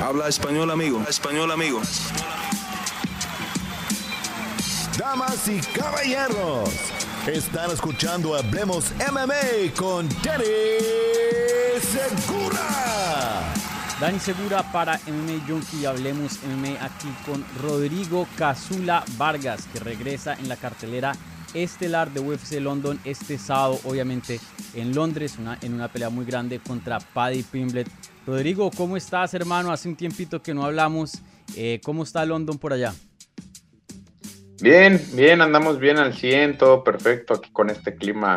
Habla español, amigo. español, amigo. Damas y caballeros, están escuchando Hablemos MMA con Danny Segura. Dani Segura para MMA Junkie. Hablemos MMA aquí con Rodrigo Casula Vargas, que regresa en la cartelera estelar de UFC London este sábado, obviamente en Londres, una, en una pelea muy grande contra Paddy Pimblet. Rodrigo, ¿cómo estás, hermano? Hace un tiempito que no hablamos. Eh, ¿Cómo está London por allá? Bien, bien, andamos bien al 100, todo perfecto aquí con este clima.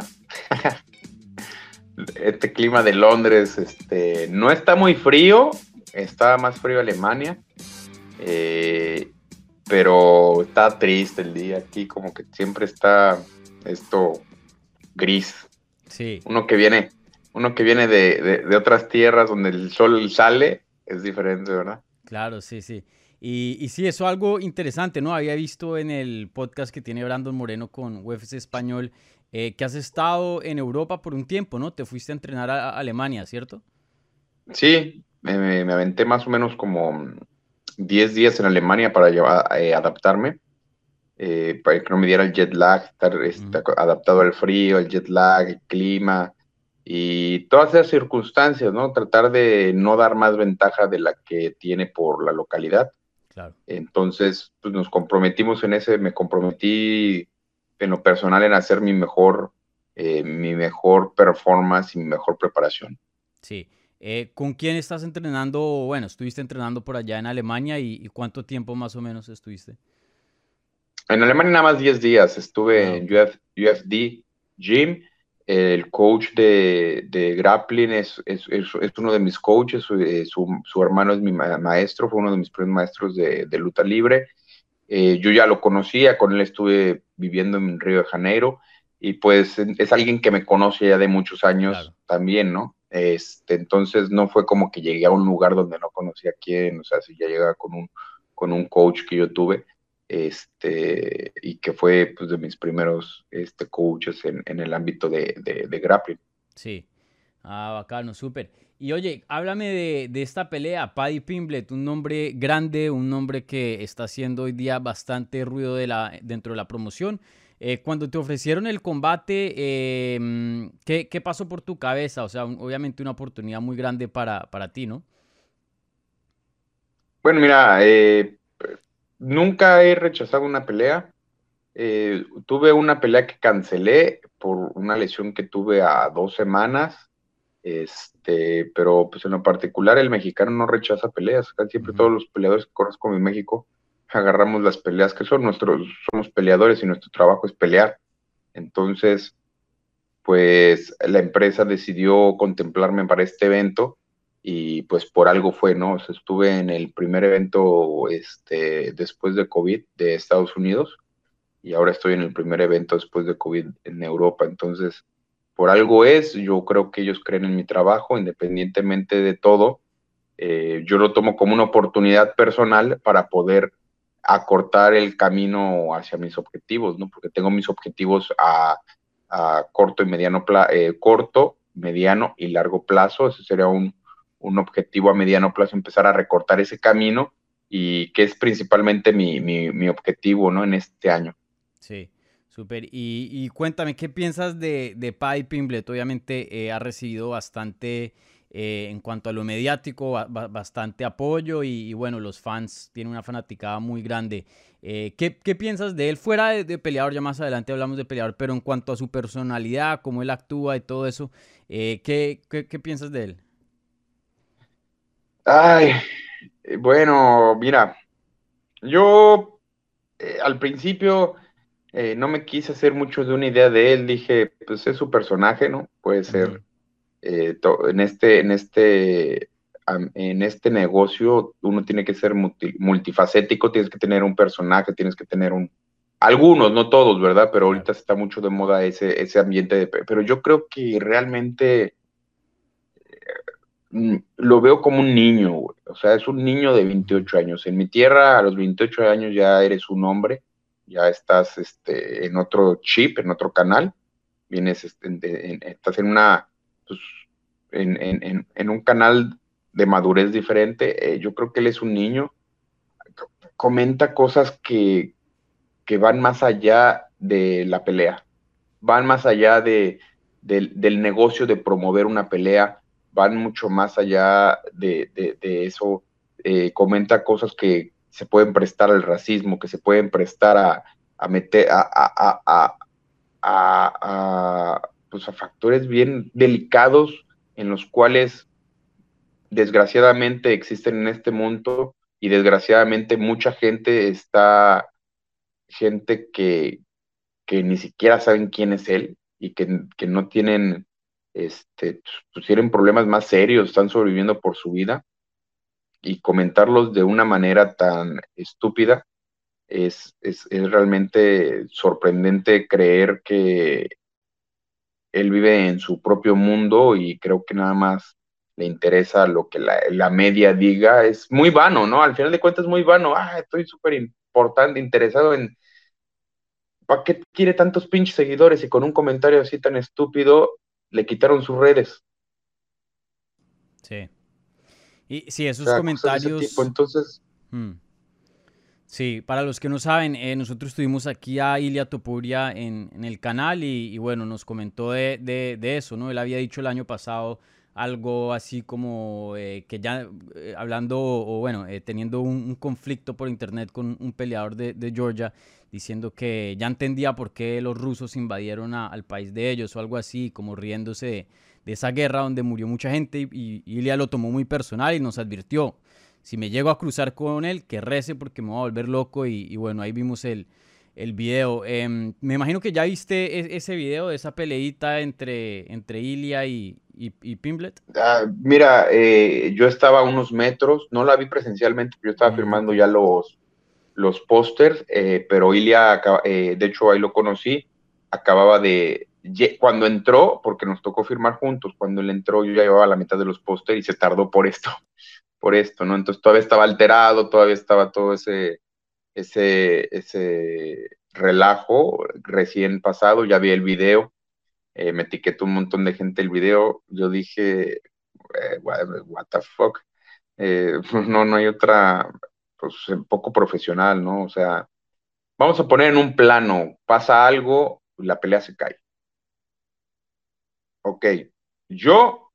este clima de Londres, este, no está muy frío, está más frío Alemania, eh, pero está triste el día aquí, como que siempre está esto gris. Sí. Uno que viene, uno que viene de, otras tierras donde el sol sale, es diferente, ¿verdad? Claro, sí, sí. Y, y, sí, eso es algo interesante, ¿no? Había visto en el podcast que tiene Brandon Moreno con UFC Español eh, que has estado en Europa por un tiempo, ¿no? Te fuiste a entrenar a, Alemania, ¿cierto? Sí, me, me, aventé más o menos como 10 días en Alemania para llevar, eh, adaptarme, eh, para que no me diera el jet lag, estar este, adaptado al frío, el jet lag, el clima, y todas esas circunstancias, ¿no? Tratar de no dar más ventaja de la que tiene por la localidad. Claro. Entonces, pues nos comprometimos en ese, me comprometí en lo personal en hacer mi mejor, eh, mi mejor performance y mi mejor preparación. Sí. Eh, ¿Con quién estás entrenando? Bueno, estuviste entrenando por allá en Alemania y, cuánto tiempo más o menos estuviste? En Alemania nada más 10 días. Estuve ah, en UFD Gym el coach de, de grappling es, es, es, uno de mis coaches, eh, su, su, hermano es mi maestro, fue uno de mis primeros maestros de, de lucha libre. Eh, yo ya lo conocía, con él estuve viviendo en Río de Janeiro y pues es alguien que me conoce ya de muchos años también, ¿no? Este, entonces no fue como que llegué a un lugar donde no conocía a quién, o sea, si ya llegaba con un, con un coach que yo tuve, este, y que fue pues, de mis primeros este, coaches en, en el ámbito de, de, grappling. Sí, ah, bacano, súper. Y oye, háblame de, de, esta pelea, Paddy Pimblet, un nombre grande, un nombre que está haciendo hoy día bastante ruido de la, dentro de la promoción. Eh, cuando te ofrecieron el combate, em, ¿qué, ¿qué, pasó por tu cabeza? O sea, obviamente una oportunidad muy grande para, para ti, ¿no? Bueno, mira, eh, Nunca he rechazado una pelea. Eh, tuve una pelea que cancelé por una lesión que tuve a dos semanas. Este, pero pues en lo particular el mexicano no rechaza peleas. Casi siempre todos los peleadores que conozco en México agarramos las peleas que son nuestros, somos peleadores y nuestro trabajo es pelear. Entonces, pues la empresa decidió contemplarme para este evento y pues por algo fue, ¿no? estuve en el primer evento este, después de COVID de Estados Unidos y ahora estoy en el primer evento después de COVID en Europa. Entonces, por algo es, yo creo que ellos creen en mi trabajo, independientemente de todo. Eh, yo lo tomo como una oportunidad personal para poder acortar el camino hacia mis objetivos, ¿no? Porque tengo mis objetivos a, corto y mediano eh, corto, mediano y largo plazo. Ese sería un, un objetivo a mediano plazo, empezar a recortar ese camino y que es principalmente mi, mi, objetivo, ¿no? En este año. Sí, súper. Y, cuéntame, ¿qué piensas de, de Paddy Pimblet? Obviamente eh, ha recibido bastante, eh, en cuanto a lo mediático, bastante apoyo y, bueno, los fans tienen una fanaticada muy grande. Eh, ¿qué, ¿qué, piensas de él? Fuera de, peleador, ya más adelante hablamos de peleador, pero en cuanto a su personalidad, cómo él actúa y todo eso, ¿qué, qué, qué piensas de él? Ay, eh, bueno, mira, yo eh, al principio eh, no me quise hacer mucho de una idea de él, dije, pues es su personaje, ¿no? Puede ser en este, en este, en este negocio uno tiene que ser multifacético, tienes que tener un personaje, tienes que tener un, algunos, no todos, ¿verdad? Pero ahorita está mucho de moda ese, ese ambiente de, pero yo creo que realmente Mm, lo veo como un niño, O sea, es un niño de 28 años. En mi tierra, a los 28 años ya eres un hombre, ya estás este, en otro chip, en otro canal. Vienes, este, estás en una, pues, en, un canal de madurez diferente. Eh, yo creo que él es un niño. Comenta cosas que, van más allá de la pelea, van más allá de, del negocio de promover una pelea, van mucho más allá de, eso. Eh, comenta cosas que se pueden prestar al racismo, que se pueden prestar a, meter a, pues a factores bien delicados en los cuales desgraciadamente existen en este mundo y desgraciadamente mucha gente está, gente que, que ni siquiera saben quién es él y que, no tienen, este, pues tienen problemas más serios, están sobreviviendo por su vida. Y comentarlos de una manera tan estúpida es, es, es realmente sorprendente creer que él vive en su propio mundo y creo que nada más le interesa lo que la, media diga, es muy vano, ¿no? Al final de cuentas es muy vano, ah, estoy súper importante, interesado en, ¿para qué quiere tantos pinches seguidores y con un comentario así tan estúpido le quitaron sus redes? Sí. Y sí, esos comentarios... entonces... Hmm. Sí, para los que no saben, eh, nosotros tuvimos aquí a Ilia Topuria en, el canal y, bueno, nos comentó de, de, eso, ¿no? Él había dicho el año pasado algo así como eh, que ya eh, hablando o bueno, teniendo un, conflicto por internet con un peleador de, de, Georgia, diciendo que ya entendía por qué los rusos invadieron al país de ellos o algo así, como riéndose de, esa guerra donde murió mucha gente y, y Ilia lo tomó muy personal y nos advirtió si me llego a cruzar con él, que rece porque me voy a volver loco. Y, bueno, ahí vimos el, el video. Em, me imagino que ya viste e, ese video de esa peleita entre, entre Ilia y, y, Pimblet. Ah, mira, eh, yo estaba a unos metros, no la vi presencialmente, yo estaba mm. firmando ya los, los pósters, eh, pero Ilia, eh, de hecho ahí lo conocí, acababa de, cuando entró, porque nos tocó firmar juntos, cuando él entró yo ya llevaba la mitad de los pósters y se tardó por esto por esto, ¿no? Entonces todavía estaba alterado, todavía estaba todo ese, ese, ese relajo recién pasado, ya vi el video, eh, me etiquetó un montón de gente el video, yo dije, eh, what the fuck, eh, no, no hay otra, pues poco profesional, ¿no? O sea, vamos a poner en un plano, pasa algo, la pelea se cae. Ok, yo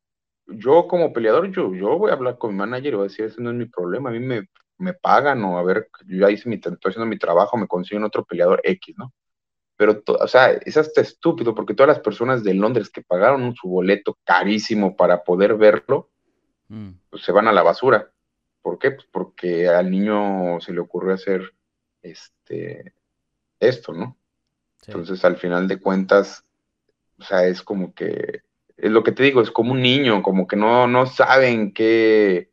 yo como peleador, yo, yo voy a hablar con mi manager y voy a decir, ese no es mi problema, a mí me, me pagan o a ver, yo ya hice mi, estoy haciendo mi trabajo, me consiguen otro peleador X, ¿no? Pero, o sea, es hasta estúpido porque todas las personas de Londres que pagaron su boleto carísimo para poder verlo, mm. pues se van a la basura. ¿Por qué? Pues porque al niño se le ocurrió hacer este, esto, ¿no? Entonces, al final de cuentas, o sea, es como que es lo que te digo, es como un niño, como que no, no saben qué,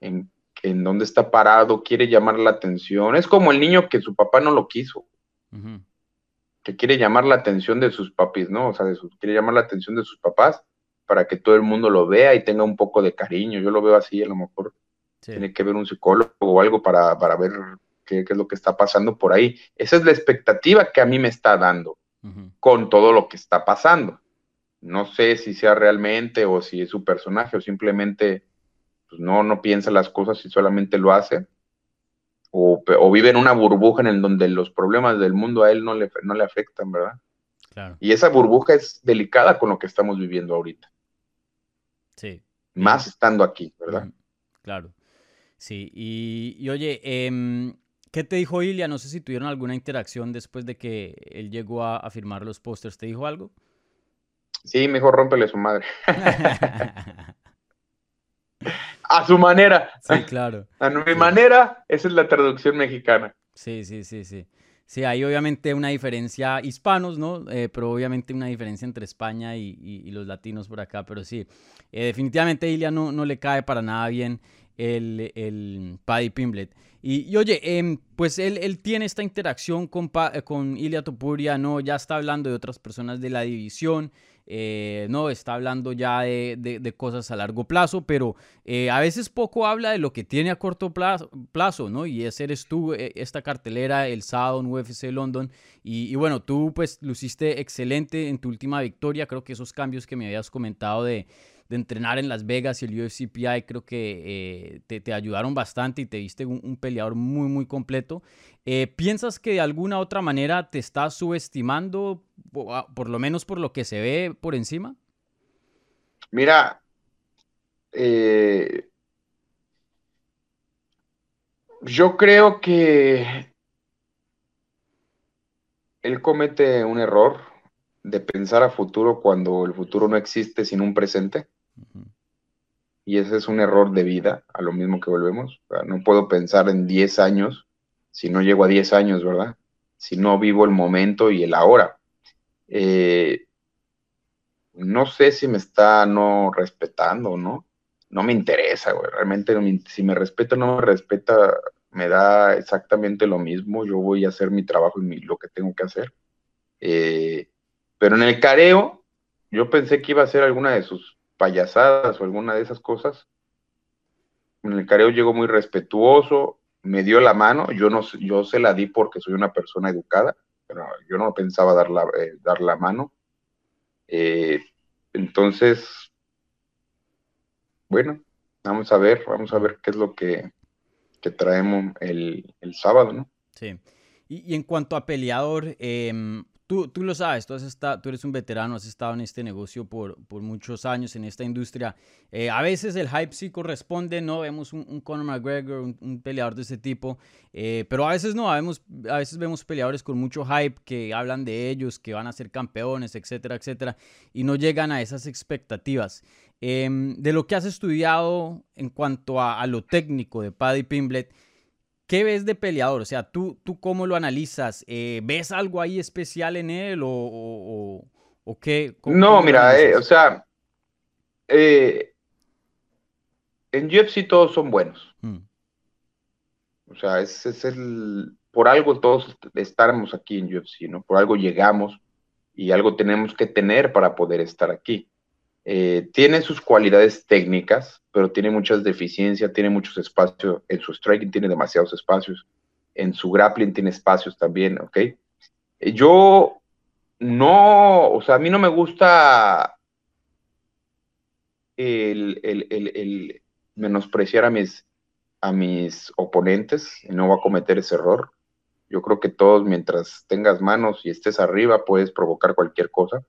en, en dónde está parado, quiere llamar la atención. Es como el niño que su papá no lo quiso, que quiere llamar la atención de sus papis, ¿no? O sea, de sus, quiere llamar la atención de sus papás para que todo el mundo lo vea y tenga un poco de cariño. Yo lo veo así, a lo mejor tiene que ver un psicólogo o algo para, para ver qué, qué, es lo que está pasando por ahí. Esa es la expectativa que a mí me está dando con todo lo que está pasando. No sé si sea realmente o si es su personaje o simplemente pues, no, no piensa las cosas y solamente lo hace. O, vive en una burbuja en el donde los problemas del mundo a él no le, no le afectan, ¿verdad? Claro. Y esa burbuja es delicada con lo que estamos viviendo ahorita. Sí. Más estando aquí, ¿verdad? Claro. Sí, y, oye, em, ¿qué te dijo Ilia? No sé si tuvieron alguna interacción después de que él llegó a, a firmar los pósters. ¿Te dijo algo? Sí, mejor rómpele su madre. a su manera. Sí, claro. A mi manera, esa es la traducción mexicana. Sí, sí, sí, sí. Sí, hay obviamente una diferencia hispanos, ¿no? Eh, pero obviamente una diferencia entre España y, los latinos por acá. Pero sí, eh, definitivamente a Ilia no, no le cae para nada bien el, el Paddy Pimblet. Y, oye, em, pues él, él, tiene esta interacción con, con Ilia Topuria, ¿no? Ya está hablando de otras personas de la división. Eh, no está hablando ya de, cosas a largo plazo, pero eh, a veces poco habla de lo que tiene a corto plazo, ¿no? Y ese eres tú, eh, esta cartelera, el sábado en UFC London. Y, bueno, tú pues luciste excelente en tu última victoria. Creo que esos cambios que me habías comentado de, entrenar en Las Vegas y el UFCPI creo que eh, te, ayudaron bastante y te viste un, peleador muy, muy completo. ¿Piensas que de alguna otra manera te estás subestimando, por lo menos por lo que se ve por encima? Mira, eh, yo creo que él comete un error de pensar a futuro cuando el futuro no existe sin un presente. Y ese es un error de vida, a lo mismo que volvemos. no puedo pensar en 10 años si no llego a 10 años, ¿verdad? Si no vivo el momento y el ahora. Eh, no sé si me está no respetando, ¿no? No me interesa, güey. Realmente si me respeta o no me respeta, me da exactamente lo mismo. Yo voy a hacer mi trabajo y lo que tengo que hacer. Eh, pero en el careo, yo pensé que iba a ser alguna de sus payasadas o alguna de esas cosas. En el careo llegó muy respetuoso, me dio la mano, yo no yo se la di porque soy una persona educada, yo no pensaba dar la, eh, dar la mano. Eh, entonces, bueno, vamos a ver, vamos a ver qué es lo que, traemos el, sábado, ¿no? Sí. Y, en cuanto a peleador, eh, Tú, lo sabes, tú, has estado, tú eres un veterano, has estado en este negocio por, por muchos años, en esta industria. Eh, a veces el hype sí corresponde, ¿no? Vemos un, Conor McGregor, un, peleador de ese tipo, eh, pero a veces no, vemos, a veces vemos peleadores con mucho hype que hablan de ellos, que van a ser campeones, etcétera, etcétera, y no llegan a esas expectativas. Em, de lo que has estudiado en cuanto a, a lo técnico de Paddy Pimblet, ¿Qué ves de peleador? O sea, ¿tú, tú cómo lo analizas? Eh, ¿Ves algo ahí especial en él o, qué? no, mira, eh, o sea, eh, en UFC todos son buenos. Mm. O sea, ese es el... Por algo todos estamos aquí en UFC, ¿no? Por algo llegamos y algo tenemos que tener para poder estar aquí. Eh, tiene sus cualidades técnicas, pero tiene muchas deficiencias, tiene muchos espacios, en su striking tiene demasiados espacios, en su grappling tiene espacios también, ¿ok? Eh, yo no, o sea, a mí no me gusta el, menospreciar a mis, a mis oponentes, no voy a cometer ese error. Yo creo que todos, mientras tengas manos y estés arriba, puedes provocar cualquier cosa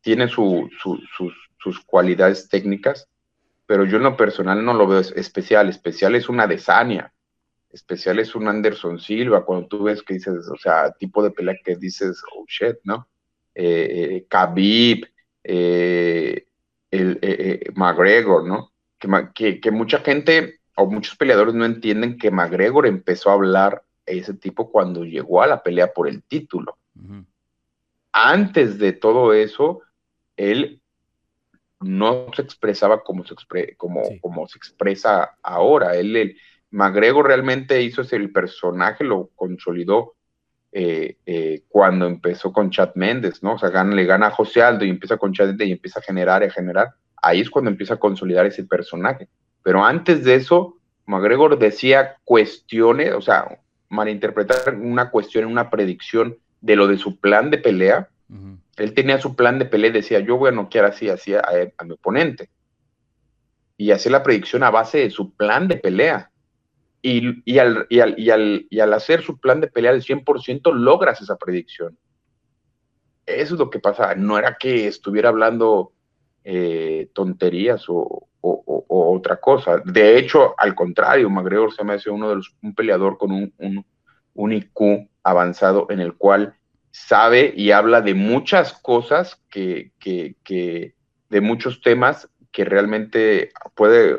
tiene sus, sus, cualidades técnicas, pero yo en lo personal no lo veo especial. Especial es una Desania, especial es un Anderson Silva, cuando tú ves que dices, o sea, tipo de pelea que dices, oh shit, ¿no? Eh, eh Khabib, eh, el, eh, McGregor, ¿no? Que, que, mucha gente o muchos peleadores no entienden que McGregor empezó a hablar ese tipo cuando llegó a la pelea por el título. Antes de todo eso, él no se expresaba como se, como, como se expresa ahora. Él, el Magrego realmente hizo ese el personaje, lo consolidó eh, eh, cuando empezó con Chad Méndez, ¿no? O sea, le gana a José Aldo y empieza con Chad Méndez y empieza a generar y a generar. Ahí es cuando empieza a consolidar ese personaje. Pero antes de eso, McGregor decía cuestiones, o sea, malinterpretar una cuestión, una predicción de lo de su plan de pelea, él tenía su plan de pelea y decía, yo voy a noquear así, así a, mi oponente. Y hacía la predicción a base de su plan de pelea. Y, al, y, al, hacer su plan de pelea al 100%, logras esa predicción. Eso es lo que pasa. No era que estuviera hablando eh, tonterías o, otra cosa. De hecho, al contrario, McGregor se me hace uno de los, un peleador con un, un, un IQ avanzado en el cual sabe y habla de muchas cosas que, de muchos temas que realmente puede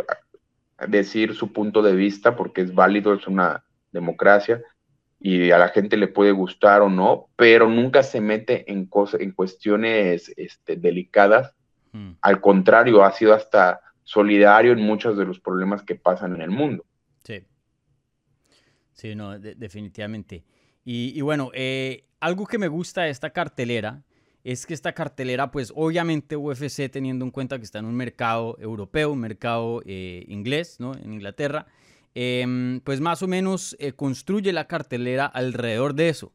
decir su punto de vista porque es válido, es una democracia y a la gente le puede gustar o no, pero nunca se mete en cosas, en cuestiones este, delicadas. Mm. Al contrario, ha sido hasta solidario en muchos de los problemas que pasan en el mundo. Sí. Sí, no, definitivamente. Y, bueno, eh, algo que me gusta de esta cartelera es que esta cartelera, pues obviamente UFC teniendo en cuenta que está en un mercado europeo, un mercado eh, inglés, ¿no? En Inglaterra, em, pues más o menos eh, construye la cartelera alrededor de eso.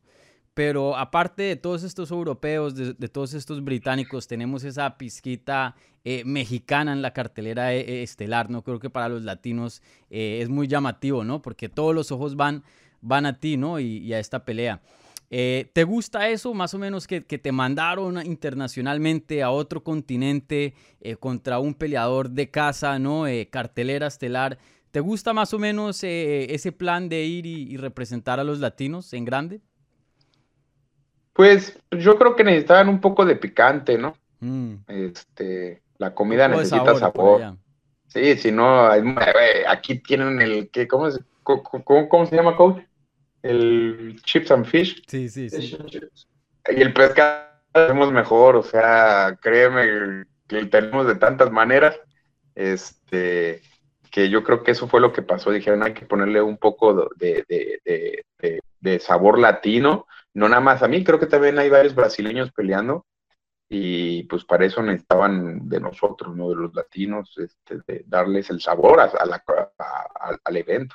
pero aparte de todos estos europeos, de, todos estos británicos, tenemos esa pizquita eh, mexicana en la cartelera eh, estelar, ¿no? Creo que para los latinos es muy llamativo, ¿no? Porque todos los ojos van, van a ti, ¿no? y a esta pelea. Eh, ¿Te gusta eso más o menos que, te mandaron internacionalmente a otro continente eh, contra un peleador de casa, ¿no? Eh, cartelera estelar. ¿Te gusta más o menos ese plan de ir y, representar a los latinos en grande? Pues yo creo que necesitaban un poco de picante, ¿no? Mm. Este, la comida necesita sabor. Sí, si no, aquí tienen el ¿cómo, cómo se llama, coach? El chips and fish. Sí, sí, sí. Y el pescado hacemos mejor, o sea, créeme que tenemos de tantas maneras, este, que yo creo que eso fue lo que pasó. Dijeron, hay que ponerle un poco de, de, sabor latino, no nada más a mí, creo que también hay varios brasileños peleando y pues para eso necesitaban de nosotros, ¿no? De los latinos, este, de darles el sabor al evento.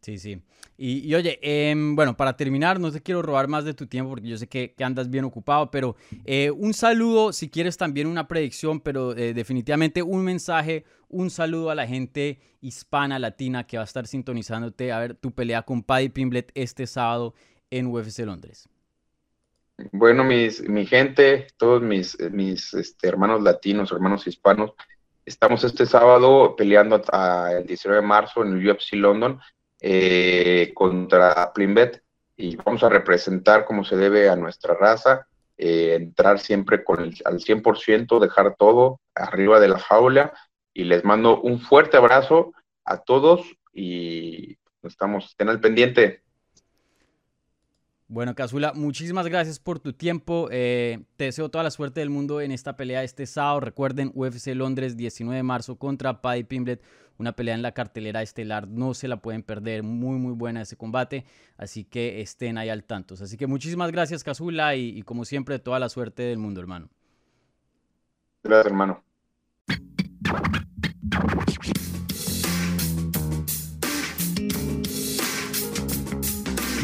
Sí, sí. Y, oye, em, bueno, para terminar, no te quiero robar más de tu tiempo porque yo sé que, andas bien ocupado, pero eh, un saludo, si quieres también una predicción, pero eh, definitivamente un mensaje, un saludo a la gente hispana, latina que va a estar sintonizándote a ver tu pelea con Paddy Pimblet este sábado en UFC Londres. Bueno, mis, mi gente, todos mis, mis este, hermanos latinos, hermanos hispanos, estamos este sábado peleando el 19 de marzo en el UFC London eh, contra Plimbet y vamos a representar como se debe a nuestra raza, eh, entrar siempre con el, al 100%, dejar todo arriba de la jaula y les mando un fuerte abrazo a todos y estamos, estén al pendiente. Bueno, Casula, muchísimas gracias por tu tiempo. Eh, te deseo toda la suerte del mundo en esta pelea este sábado. Recuerden, UFC Londres, 19 de marzo contra Paddy Pimblet. Una pelea en la cartelera estelar. No se la pueden perder. Muy, muy buena ese combate. Así que estén ahí al tanto. Así que muchísimas gracias, Casula. Y, y como siempre, toda la suerte del mundo, hermano. Gracias, hermano.